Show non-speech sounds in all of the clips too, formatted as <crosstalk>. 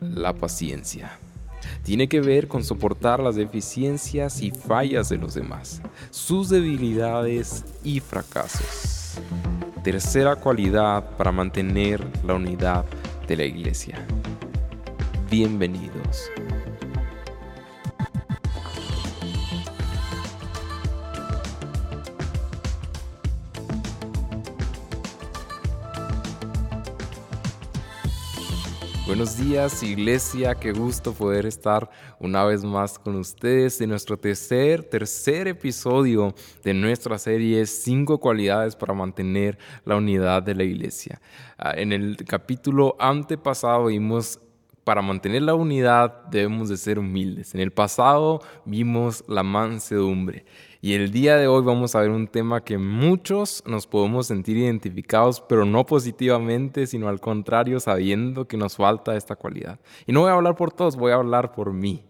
La paciencia. Tiene que ver con soportar las deficiencias y fallas de los demás, sus debilidades y fracasos. Tercera cualidad para mantener la unidad de la iglesia. Bienvenidos. Buenos días iglesia, qué gusto poder estar una vez más con ustedes en nuestro tercer, tercer episodio de nuestra serie Cinco cualidades para mantener la unidad de la iglesia. Ah, en el capítulo antepasado vimos para mantener la unidad debemos de ser humildes. En el pasado vimos la mansedumbre y el día de hoy vamos a ver un tema que muchos nos podemos sentir identificados, pero no positivamente, sino al contrario, sabiendo que nos falta esta cualidad. Y no voy a hablar por todos, voy a hablar por mí.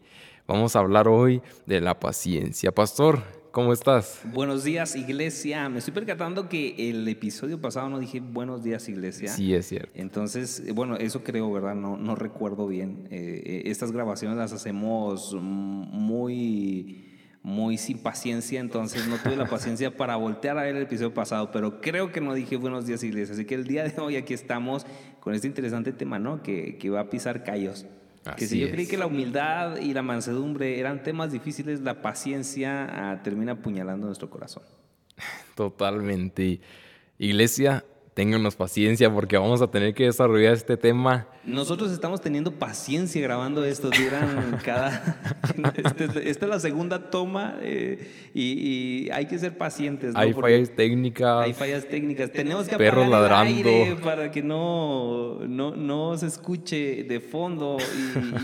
Vamos a hablar hoy de la paciencia. Pastor, ¿Cómo estás? Buenos días, iglesia. Me estoy percatando que el episodio pasado no dije buenos días, iglesia. Sí, es cierto. Entonces, bueno, eso creo, ¿verdad? No, no recuerdo bien. Eh, eh, estas grabaciones las hacemos muy muy sin paciencia, entonces no tuve la <laughs> paciencia para voltear a ver el episodio pasado, pero creo que no dije buenos días iglesia, así que el día de hoy aquí estamos con este interesante tema, ¿no? Que, que va a pisar callos. Que si yo creí que la humildad y la mansedumbre eran temas difíciles, la paciencia ah, termina apuñalando nuestro corazón. Totalmente. Iglesia, ténganos paciencia porque vamos a tener que desarrollar este tema. Nosotros estamos teniendo paciencia grabando esto, duran cada... <laughs> Este, esta es la segunda toma eh, y, hay que ser pacientes. Hay fallas técnicas. Hay fallas técnicas. Tenemos que perros ladrando. para que no, no, no, se escuche de fondo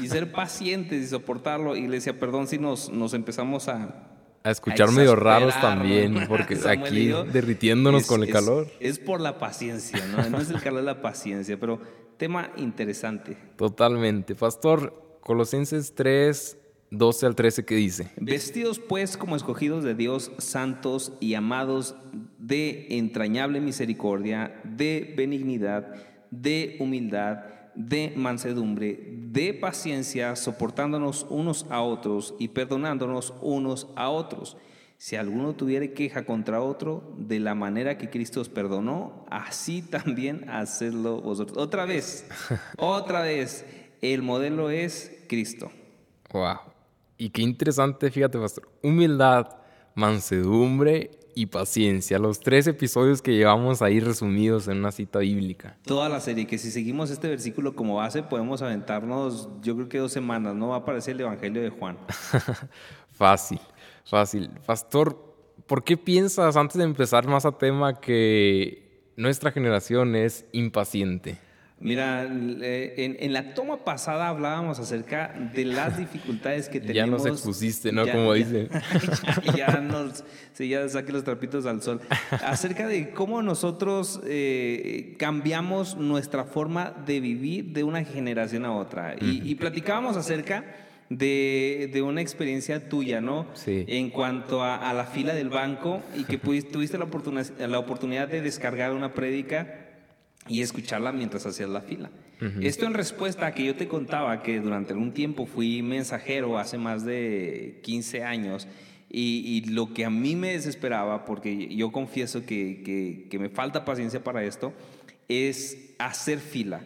y, ser pacientes y soportarlo. Y le decía, perdón si nos, nos empezamos a a escuchar medio raros también, porque aquí derritiéndonos con el calor. Es, por la paciencia, ¿no? No es el calor de la paciencia, pero tema interesante. Totalmente. Pastor, Colosenses 3, 12 al 13, ¿qué dice? Vestidos pues como escogidos de Dios, santos y amados de entrañable misericordia, de benignidad, de humildad de mansedumbre, de paciencia, soportándonos unos a otros y perdonándonos unos a otros. Si alguno tuviera queja contra otro, de la manera que Cristo os perdonó, así <laughs> también hacedlo vosotros. Otra vez, <laughs> otra vez, el modelo es Cristo. Wow. Y qué interesante, fíjate, pastor. Humildad, mansedumbre y paciencia, los tres episodios que llevamos ahí resumidos en una cita bíblica. Toda la serie, que si seguimos este versículo como base, podemos aventarnos, yo creo que dos semanas, ¿no? Va a aparecer el Evangelio de Juan. <laughs> fácil, fácil. Pastor, ¿por qué piensas, antes de empezar más a tema, que nuestra generación es impaciente? Mira, en, la toma pasada hablábamos acerca de las <laughs> dificultades que tenemos. Ya nos expusiste, ¿no? Como dice. <laughs> Ya, nos, sí, ya saque los trapitos al sol. Acerca de cómo nosotros eh, cambiamos nuestra forma de vivir de una generación a otra. Y, platicábamos acerca de, una experiencia tuya, ¿no? Sí. En cuanto a, la fila del banco y que tuviste la oportunidad, la oportunidad de descargar una prédica y escucharla mientras hacías la fila. Esto en respuesta a que yo te contaba que durante algún tiempo fui mensajero hace más de 15 años y, lo que a mí me desesperaba, porque yo confieso que, que, me falta paciencia para esto, es hacer fila.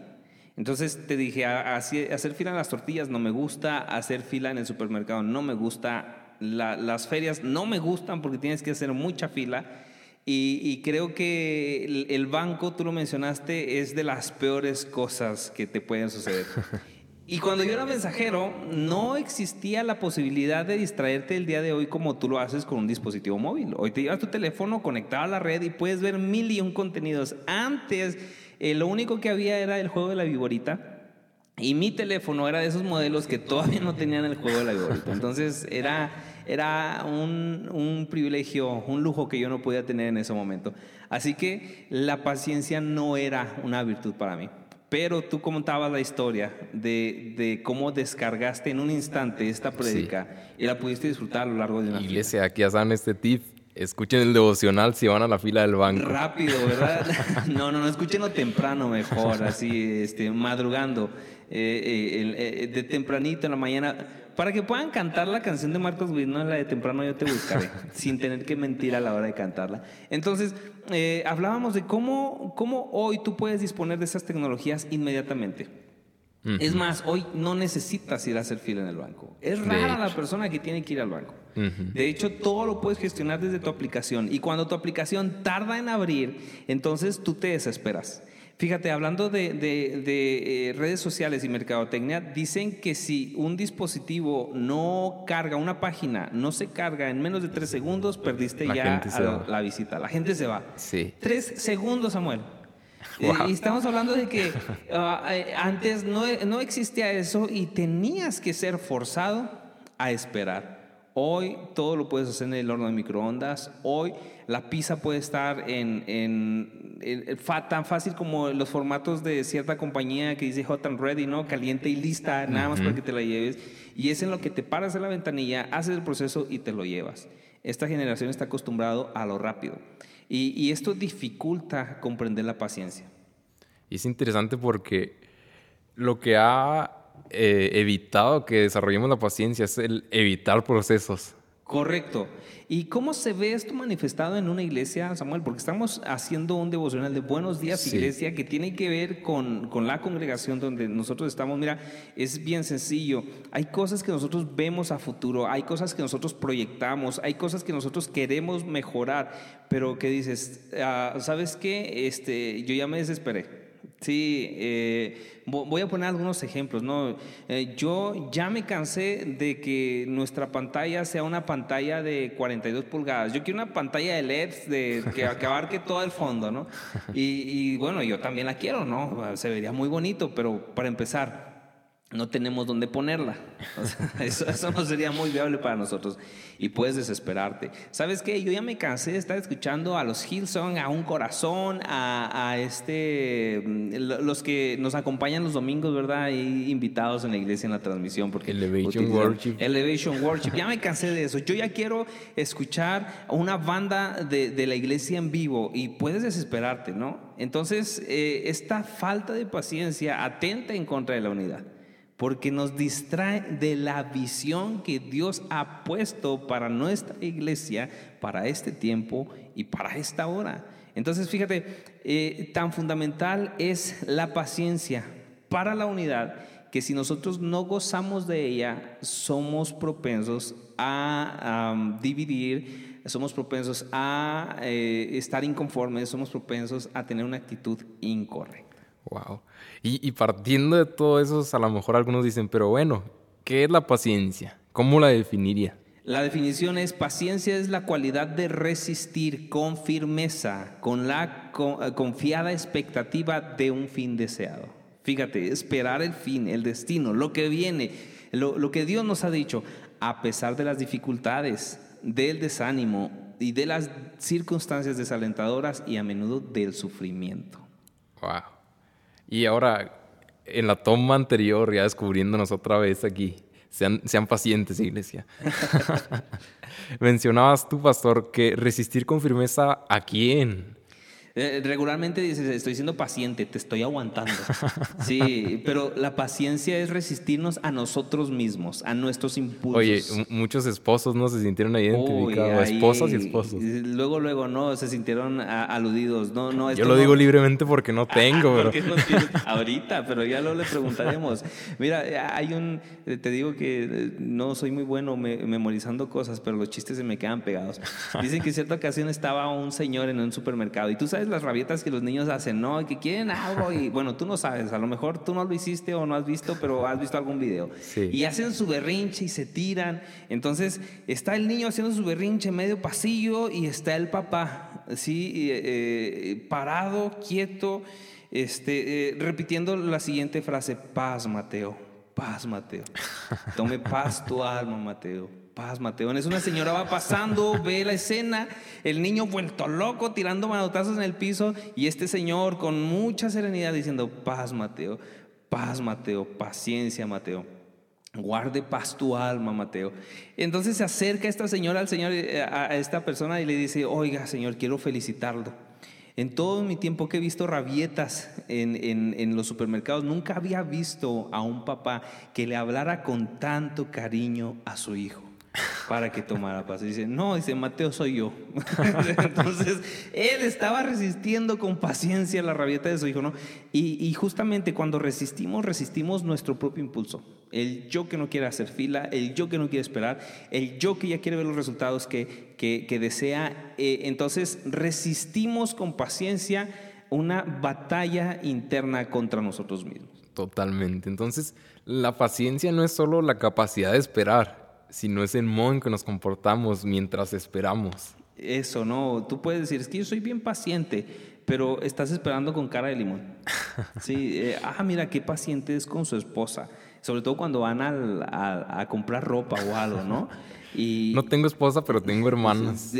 Entonces te dije, hacer fila en las tortillas no me gusta, hacer fila en el supermercado no me gusta, las ferias no me gustan porque tienes que hacer mucha fila. Y, creo que el, banco, tú lo mencionaste, es de las peores cosas que te pueden suceder. <laughs> Y cuando yo era mensajero, no existía la posibilidad de distraerte el día de hoy como tú lo haces con un dispositivo móvil. Hoy te llevas tu teléfono conectado a la red y puedes ver mil y un contenidos. Antes, eh, lo único que había era el juego de la viborita. Y mi teléfono era de esos modelos que todavía no tenían el juego de la viborita. Entonces era era un, privilegio, un lujo que yo no podía tener en ese momento. Así que la paciencia no era una virtud para mí. Pero tú contabas la historia de, cómo descargaste en un instante esta prédica y la pudiste disfrutar a lo largo de una Iglesia, aquí ya saben este tip. Escuchen el devocional si van a la fila del banco. Rápido, ¿verdad? <laughs> no, no, no, escúchenlo temprano mejor, así, este, madrugando, eh, eh, eh, de tempranito en la mañana, para que puedan cantar la canción de Marcos Witt, no la de temprano yo te buscaré, <laughs> sin tener que mentir a la hora de cantarla. Entonces, hablábamos de cómo, cómo hoy tú puedes disponer de esas tecnologías inmediatamente. Es más, hoy no necesitas ir a hacer fila en el banco. Es rara la persona que tiene que ir al banco. De hecho, todo lo puedes gestionar desde tu aplicación. Y cuando tu aplicación tarda en abrir, entonces tú te desesperas. Fíjate, hablando de, eh, redes sociales y mercadotecnia, dicen que si un dispositivo no carga una página, no se carga en menos de tres segundos, perdiste ya la visita. La gente se va. Sí. Tres segundos, Samuel. <laughs> Eh, y estamos hablando de que ah, eh, antes no, no existía eso y tenías que ser forzado a esperar. Hoy todo lo puedes hacer en el horno de microondas. Hoy la pizza puede estar en, en, tan fácil como los formatos de cierta compañía que dice hot and ready, ¿no? Caliente y lista, nada más para que te la lleves. Y es en lo que te paras en la ventanilla, haces el proceso y te lo llevas. Esta generación está acostumbrado a lo rápido. Y, y esto dificulta comprender la paciencia. Y es interesante porque lo que ha eh, evitado que desarrollemos la paciencia, es el evitar procesos. Correcto. ¿Y cómo se ve esto manifestado en una iglesia, Samuel? Porque estamos haciendo un devocional de Buenos Días Iglesia que tiene que ver con, con, la congregación donde nosotros estamos. Mira, es bien sencillo. Hay cosas que nosotros vemos a futuro, hay cosas que nosotros proyectamos, hay cosas que nosotros queremos mejorar, pero que dices, ah, ¿sabes qué? Este, yo ya me desesperé. Sí, eh, voy a poner algunos ejemplos. ¿no? Eh, yo ya me cansé de que nuestra pantalla sea una pantalla de 42 pulgadas. Yo quiero una pantalla de LEDs de, que, <laughs> abarque todo el fondo. ¿no? Y, y bueno, yo también la quiero, ¿no? Se vería muy bonito, pero para empezar, no tenemos dónde ponerla. <laughs> eso, no sería muy viable para nosotros. Y puedes desesperarte. ¿Sabes qué? Yo ya me cansé de estar escuchando a los Hillsong, a Un Corazón, a, este, mm, los que nos acompañan los domingos, ¿verdad? Y invitados en la iglesia en la transmisión. Porque Elevation Worship. Elevation Worship. Ya me cansé de eso. Yo ya quiero escuchar una banda de, la iglesia en vivo y puedes desesperarte, ¿no? Entonces, eh, esta falta de paciencia atenta en contra de la unidad porque nos distrae de la visión que Dios ha puesto para nuestra iglesia, para este tiempo y para esta hora. Entonces, fíjate, eh, tan fundamental es la paciencia para la unidad que si nosotros no gozamos de ella, somos propensos a dividir, somos propensos a eh, estar inconformes, somos propensos a tener una actitud incorrecta. Wow. Y, partiendo de todo eso, a lo mejor algunos dicen, pero bueno, ¿qué es la paciencia? ¿Cómo la definiría? La definición es paciencia es la cualidad de resistir con firmeza, con la eh, confiada expectativa de un fin deseado. Fíjate, esperar el fin, el destino, lo que viene, lo, lo que Dios nos ha dicho, a pesar de las dificultades, del desánimo y de las circunstancias desalentadoras y a menudo del sufrimiento. Wow. Y ahora, en la toma anterior, ya descubriéndonos otra vez aquí, sean, sean pacientes, iglesia. <laughs> <laughs> Mencionabas tú, pastor, que resistir con firmeza a quién? Eh, regularmente dices, estoy siendo paciente, te estoy aguantando. <laughs> Sí, pero la paciencia es resistirnos a nosotros mismos, a nuestros impulsos. Oye, muchos esposos no se sintieron identificados, esposas y esposos. Luego, luego, no, se sintieron aludidos. No, no, Yo lo digo libremente porque no tengo, <laughs> pero... ahorita, pero ya lo le preguntaremos. Mira, hay un, te digo que eh, no soy muy bueno memorizando cosas, pero los chistes se me quedan pegados. Dicen que en cierta ocasión estaba un señor en un supermercado y tú sabes las rabietas que los niños hacen, ¿no? Que quieren algo y <laughs> bueno, tú no sabes, a lo mejor tú no lo hiciste o no has visto, pero has visto algún video. Y hacen su berrinche y se tiran. Entonces está el niño haciendo su berrinche en medio pasillo y está el papá, ¿sí? Eh, parado, quieto, este, eh, repitiendo la siguiente frase, paz, Mateo, paz, Mateo. Tome paz tu alma, Mateo paz, Mateo. Es una señora va pasando, ve la escena, el niño vuelto loco, tirando manotazos en el piso, y este señor con mucha serenidad diciendo, paz, Mateo, paz, Mateo, paciencia, Mateo. Guarde paz tu alma, Mateo. Entonces se acerca esta señora al Señor, eh, a esta persona y le dice, oiga, Señor, quiero felicitarlo. En todo mi tiempo que he visto rabietas en, en, en, los supermercados, nunca había visto a un papá que le hablara con tanto cariño a su hijo para que tomara paz. dice, no, dice, Mateo soy yo. <laughs> Entonces, él estaba resistiendo con paciencia la rabieta de su hijo, ¿no? Y, justamente cuando resistimos, resistimos nuestro propio impulso. El yo que no quiere hacer fila, el yo que no quiere esperar, el yo que ya quiere ver los resultados que, que, desea. Eh, entonces, resistimos con paciencia una batalla interna contra nosotros mismos. Totalmente. Entonces, la paciencia no es solo la capacidad de esperar, si no es el modo en que nos comportamos mientras esperamos. Eso, no. Tú puedes decir, es que yo soy bien paciente, pero estás esperando con cara de limón. <laughs> Sí, eh, ah, mira qué paciente es con su esposa. Sobre todo cuando van a, comprar ropa o algo, ¿no? <laughs> Y, no tengo esposa, pero tengo hermanas. y,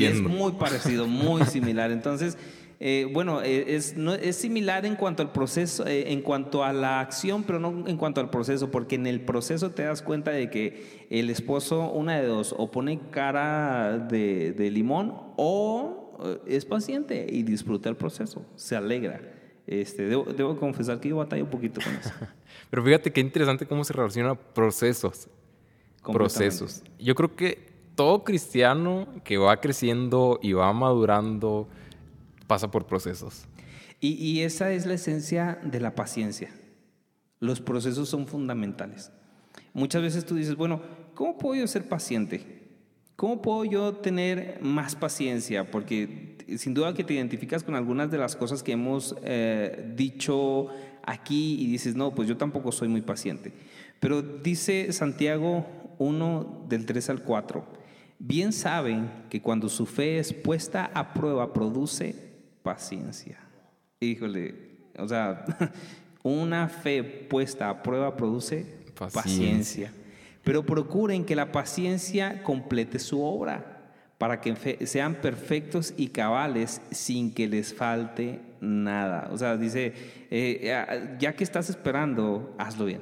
y es muy parecido, muy similar. Entonces, eh, bueno, eh, es, no, es similar en cuanto al proceso, eh, en cuanto a la acción, pero no en cuanto al proceso, porque en el proceso te das cuenta de que el esposo, una de dos, o pone cara de, limón o es paciente y disfruta el proceso, se alegra. Este, debo, confesar que yo batallo un poquito con eso. <laughs> Pero fíjate qué interesante cómo se relaciona procesos. Procesos. Yo creo que todo cristiano que va creciendo y va madurando, pasa por procesos. Y, esa es la esencia de la paciencia. Los procesos son fundamentales. Muchas veces tú dices, bueno, ¿cómo puedo yo ser paciente? ¿Cómo puedo yo tener más paciencia? Porque sin duda que te identificas con algunas de las cosas que hemos eh, dicho aquí y dices, no, pues yo tampoco soy muy paciente. Pero dice Santiago 1 del 3 al 4, bien saben que cuando su fe es puesta a prueba produce paciencia. Híjole, o sea, <laughs> una fe puesta a prueba produce paciencia. Pero procuren que la paciencia complete su obra para que sean perfectos y cabales sin que les falte nada. O sea, dice, eh, ya que estás esperando, hazlo bien,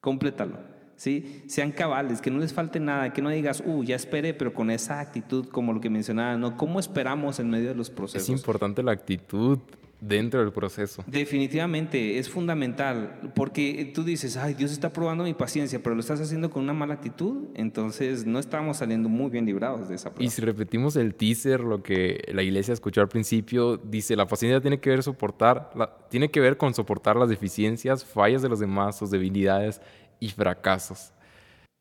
complétalo. ¿Sí? Sean cabales, que no les falte nada, que no digas, uh, ya esperé, pero con esa actitud, como lo que mencionaba, ¿no? ¿Cómo esperamos en medio de los procesos? Es importante la actitud dentro del proceso. Definitivamente, es fundamental, porque tú dices, ay, Dios está probando mi paciencia, pero lo estás haciendo con una mala actitud, entonces no estamos saliendo muy bien librados de esa prueba. Y si repetimos el teaser, lo que la iglesia escuchó al principio, dice, la paciencia tiene que ver soportar, tiene que ver con soportar las deficiencias, fallas de los demás, sus debilidades y fracasos.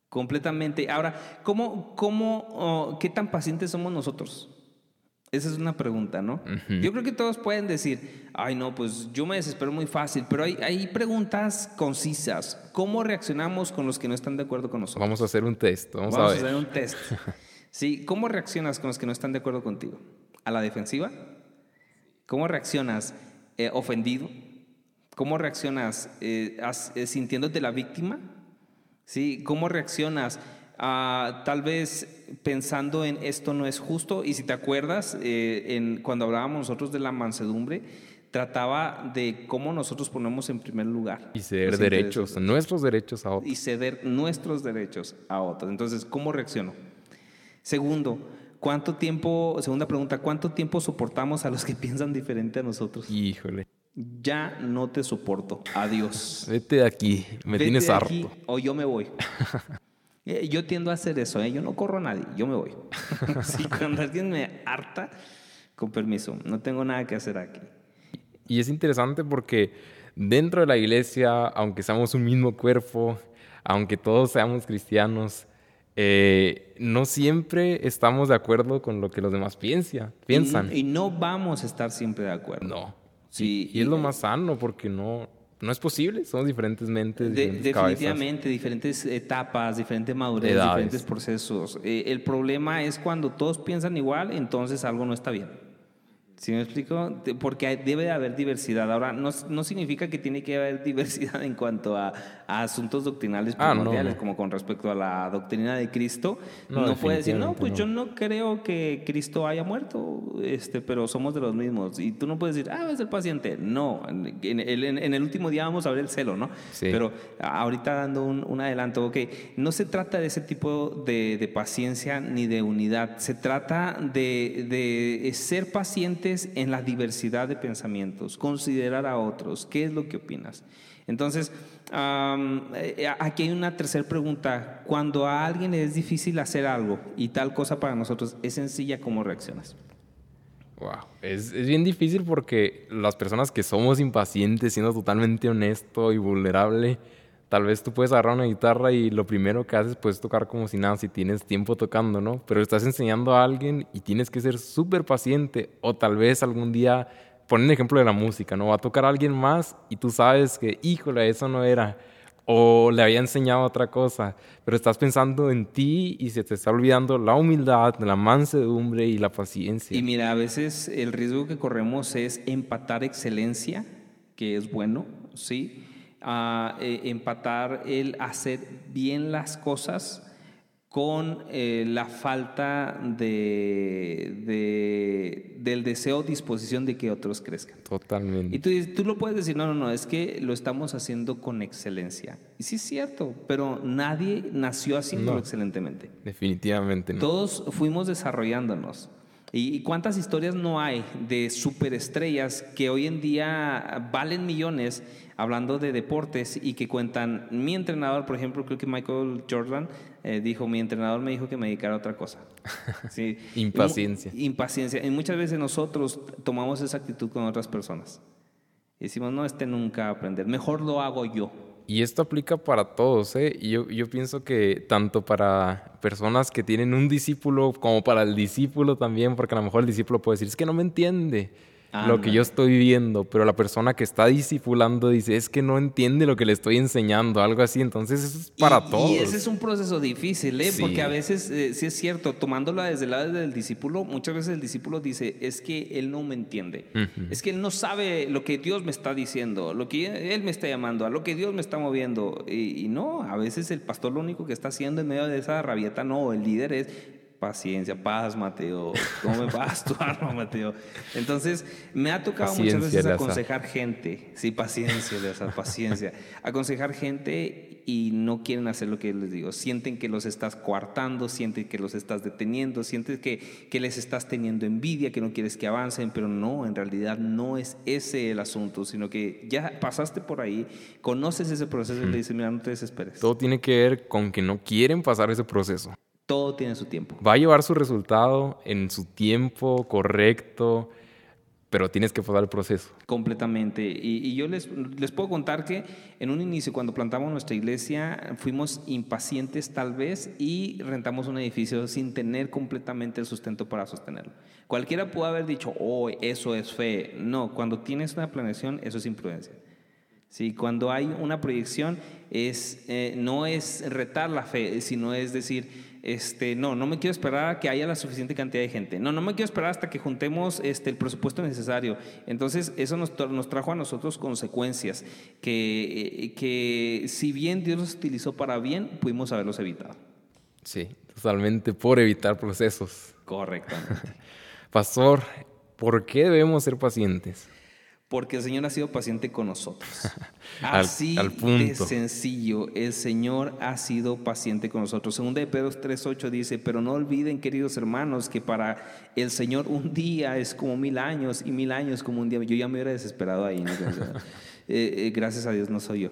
Completamente. Ahora, ¿cómo, cómo, oh, qué tan pacientes somos nosotros? Esa es una pregunta, ¿no? Yo creo que todos pueden decir, ay, no, pues yo me desespero muy fácil, pero hay, hay, preguntas concisas. ¿Cómo reaccionamos con los que no están de acuerdo con nosotros? Vamos a hacer un test. Vamos, a, hacer un test. <laughs> Sí, ¿cómo reaccionas con los que no están de acuerdo contigo? ¿A la defensiva? ¿Cómo reaccionas eh, ofendido? ¿Cómo reaccionas eh, eh, sintiéndote la víctima? ¿Sí? ¿Cómo reaccionas ah, tal vez pensando en esto no es justo? Y si te acuerdas, eh, en, cuando hablábamos nosotros de la mansedumbre, trataba de cómo nosotros ponemos en primer lugar. Y ceder derechos, nuestros derechos a otros. Y ceder nuestros derechos a otros. Entonces, ¿cómo reacciono? Segundo, ¿cuánto tiempo, segunda pregunta, ¿cuánto tiempo soportamos a los que <laughs> piensan diferente a nosotros? Híjole ya no te soporto. Adiós. Vete de aquí, me tienes harto. Aquí, o yo me voy. <laughs> Eh, yo tiendo a hacer eso, ¿eh? yo no corro a nadie, yo me voy. <laughs> si cuando alguien me harta, con permiso, no tengo nada que hacer aquí. Y es interesante porque dentro de la iglesia, aunque seamos un mismo cuerpo, aunque todos seamos cristianos, eh, no siempre estamos de acuerdo con lo que los demás piensan. piensan. y no vamos a estar siempre de acuerdo. No. Sí, y, es lo más sano porque no, no es posible, son diferentes mentes. definitivamente, diferentes etapas, diferentes madurez, diferentes procesos. Eh, el problema es cuando todos piensan igual, entonces algo no está bien. ¿Sí me explico? Porque debe de haber diversidad. Ahora, no, no significa que tiene que haber <laughs> diversidad en cuanto a, asuntos doctrinales ah, primordiales, como con respecto a la doctrina de Cristo. No, puede decir, no, pues yo no creo que Cristo haya muerto, este, pero somos de los mismos. Y tú no puedes decir, ah, es el paciente. No, en, el último día vamos a ver el celo, ¿no? Pero ahorita dando un, adelanto, ok, no se trata de ese tipo de, de paciencia ni de unidad. Se trata de, de ser paciente en la diversidad de pensamientos, considerar a otros, ¿qué es lo que opinas? Entonces, eh, aquí hay una tercera pregunta. Cuando a alguien es difícil hacer algo y tal cosa para nosotros es sencilla, ¿cómo reaccionas? Wow, es, es, bien difícil porque las personas que somos impacientes, siendo totalmente honesto y vulnerable, Tal vez tú puedes agarrar una guitarra y lo primero que haces pues tocar como si nada, si tienes tiempo tocando, ¿no? Pero estás enseñando a alguien y tienes que ser súper paciente o tal vez algún día, poner un ejemplo de la música, ¿no? Va a tocar a alguien más y tú sabes que, híjole, eso no era o le había enseñado otra cosa, pero estás pensando en ti y se te está olvidando la humildad, la mansedumbre y la paciencia. Y mira, a veces el riesgo que corremos es empatar excelencia, que es bueno, ¿sí? A eh, empatar el hacer bien las cosas con eh, la falta de, del deseo o disposición de que otros crezcan. Totalmente. Y tú, tú lo puedes decir, no, no, no, es que lo estamos haciendo con excelencia. Y sí es cierto, pero nadie nació haciéndolo excelentemente. Definitivamente no. Todos fuimos desarrollándonos. ¿Y cuántas historias no hay de superestrellas que hoy en día valen millones hablando de deportes y que cuentan, mi entrenador, por ejemplo, creo que Michael Jordan eh, dijo, mi entrenador me dijo que me dedicara a otra cosa. <laughs> ¿Sí? impaciencia. impaciencia. Y muchas veces nosotros tomamos esa actitud con otras personas. Y decimos, no, este nunca va a aprender, mejor lo hago yo. Y esto aplica para todos, ¿eh? Y yo, yo pienso que tanto para personas que tienen un discípulo como para el discípulo también, porque a lo mejor el discípulo puede decir, es que no me entiende lo que yo estoy viviendo, pero la persona que está discipulando dice, es que no entiende lo que le estoy enseñando, algo así, entonces eso es para todos. Y ese es un proceso difícil, ¿eh? porque a veces, eh, sí es cierto, tomándolo desde el lado del discípulo, muchas veces el discípulo dice, es que él no me entiende, es que él no sabe lo que Dios me está diciendo, lo que él me está llamando, a lo que Dios me está moviendo, y, y no, a veces el pastor lo único que está haciendo en medio de esa rabieta, no, el líder es paciencia, paz, Mateo, ¿cómo me vas tu alma, Mateo? Entonces, me ha tocado muchas veces aconsejar gente, sí, paciencia, esa <laughs> paciencia, aconsejar gente y no quieren hacer lo que les digo, sienten que los estás coartando, sienten que los estás deteniendo, sienten que, que les estás teniendo envidia, que no quieres que avancen, pero no, en realidad no es ese el asunto, sino que ya pasaste por ahí, conoces ese proceso y le dices, mira, no te desesperes. Todo tiene que ver con que no quieren pasar ese proceso. Todo tiene su tiempo. Va a llevar su resultado en su tiempo correcto, pero tienes que pasar el proceso. Completamente. Y, yo les, les, puedo contar que en un inicio, cuando plantamos nuestra iglesia, fuimos impacientes tal vez y rentamos un edificio sin tener completamente el sustento para sostenerlo. Cualquiera pudo haber dicho, oh, eso es fe. No, cuando tienes una planeación, eso es imprudencia. Sí, cuando hay una proyección, es, eh, no es retar la fe, sino es decir, este, no, no me quiero esperar a que haya la suficiente cantidad de gente. No, no me quiero esperar hasta que juntemos este, el presupuesto necesario. Entonces, eso nos, nos trajo a nosotros consecuencias que, eh, que, si bien Dios los utilizó para bien, pudimos haberlos evitado. Sí, totalmente por evitar procesos. Correctamente. <laughs> Pastor, ¿por qué debemos ser pacientes? Porque el Señor ha sido paciente con nosotros. <laughs> Así de sencillo, el Señor ha sido paciente con nosotros. Según de Pedro 3.8 dice, pero no olviden, queridos hermanos, que para el Señor un día es como mil años y mil años como un día. Yo ya me hubiera desesperado ahí. <laughs> Eh, eh, gracias a Dios no soy yo.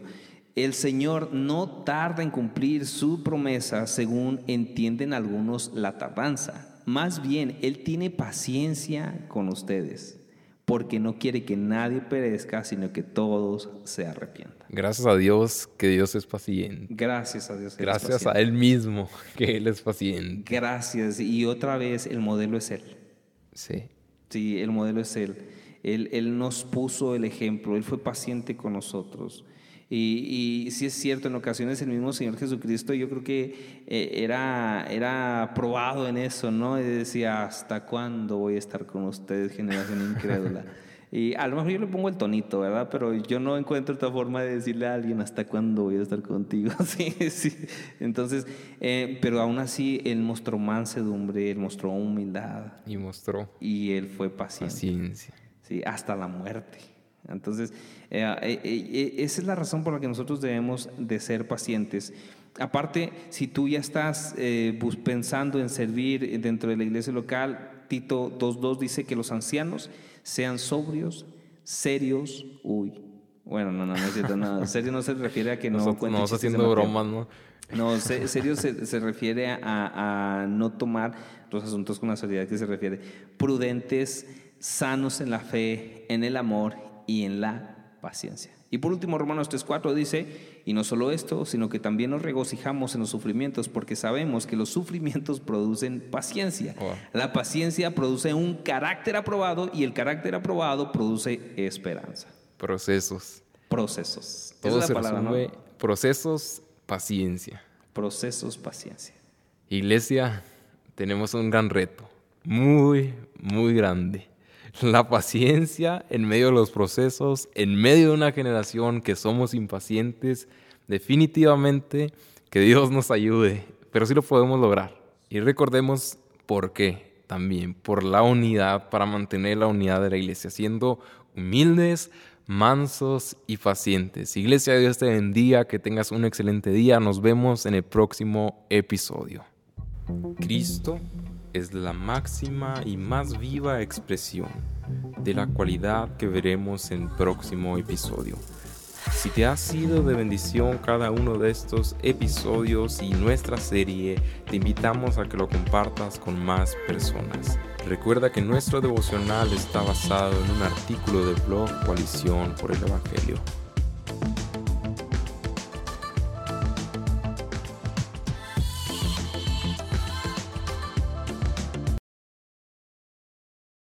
El Señor no tarda en cumplir su promesa según entienden algunos la tardanza. Más bien, Él tiene paciencia con ustedes porque no quiere que nadie perezca, sino que todos se arrepientan. Gracias a Dios que Dios es paciente. Gracias a Dios. Que Gracias a Él mismo <laughs> que Él es paciente. Gracias. Y otra vez el modelo es Él. Sí. Sí, el modelo es Él. Él, él nos puso el ejemplo, Él fue paciente con nosotros. Y, y sí es cierto, en ocasiones el mismo Señor Jesucristo yo creo que eh, era, era probado en eso, ¿no? Y decía, ¿hasta cuándo voy a estar con ustedes, generación incrédula? Y a lo mejor yo le pongo el tonito, ¿verdad? Pero yo no encuentro otra forma de decirle a alguien hasta cuándo voy a estar contigo. <laughs> sí, sí. Entonces, eh, pero aún así, él mostró mansedumbre, él mostró humildad. Y mostró. Y él fue paciente. Paciencia. Sí, hasta la muerte. Entonces, eh, eh, eh, esa es la razón por la que nosotros debemos de ser pacientes. Aparte, si tú ya estás pensando en servir dentro de la iglesia local, Tito 2.2 dice que los ancianos sean sobrios, serios, uy. Bueno, no, no, no es cierto, no. <laughs> Serio no se refiere a que no... No, no haciendo bromas, ¿no? No, <laughs> serio se, se refiere a, a, no tomar los asuntos con la seriedad que se refiere. Prudentes, sanos en la fe, en el amor y en la paciencia. Y por último, Romanos 3.4 dice, y no solo esto, sino que también nos regocijamos en los sufrimientos, porque sabemos que los sufrimientos producen paciencia. La paciencia produce un carácter aprobado y el carácter aprobado produce esperanza. Procesos. Procesos. Todo es la palabra, Procesos, paciencia. Procesos, paciencia. Iglesia, tenemos un gran reto, muy, muy grande la paciencia en medio de los procesos, en medio de una generación que somos impacientes, definitivamente que Dios nos ayude, pero sí lo podemos lograr. Y recordemos por qué también, por la unidad, para mantener la unidad de la iglesia, siendo humildes, mansos y pacientes. Iglesia, Dios te bendiga, que tengas un excelente día, nos vemos en el próximo episodio. Cristo es la máxima y más viva expresión de la cualidad que veremos en el próximo episodio. Si te ha sido de bendición cada uno de estos episodios y nuestra serie, te invitamos a que lo compartas con más personas. Recuerda que nuestro devocional está basado en un artículo del blog Coalición por el Evangelio.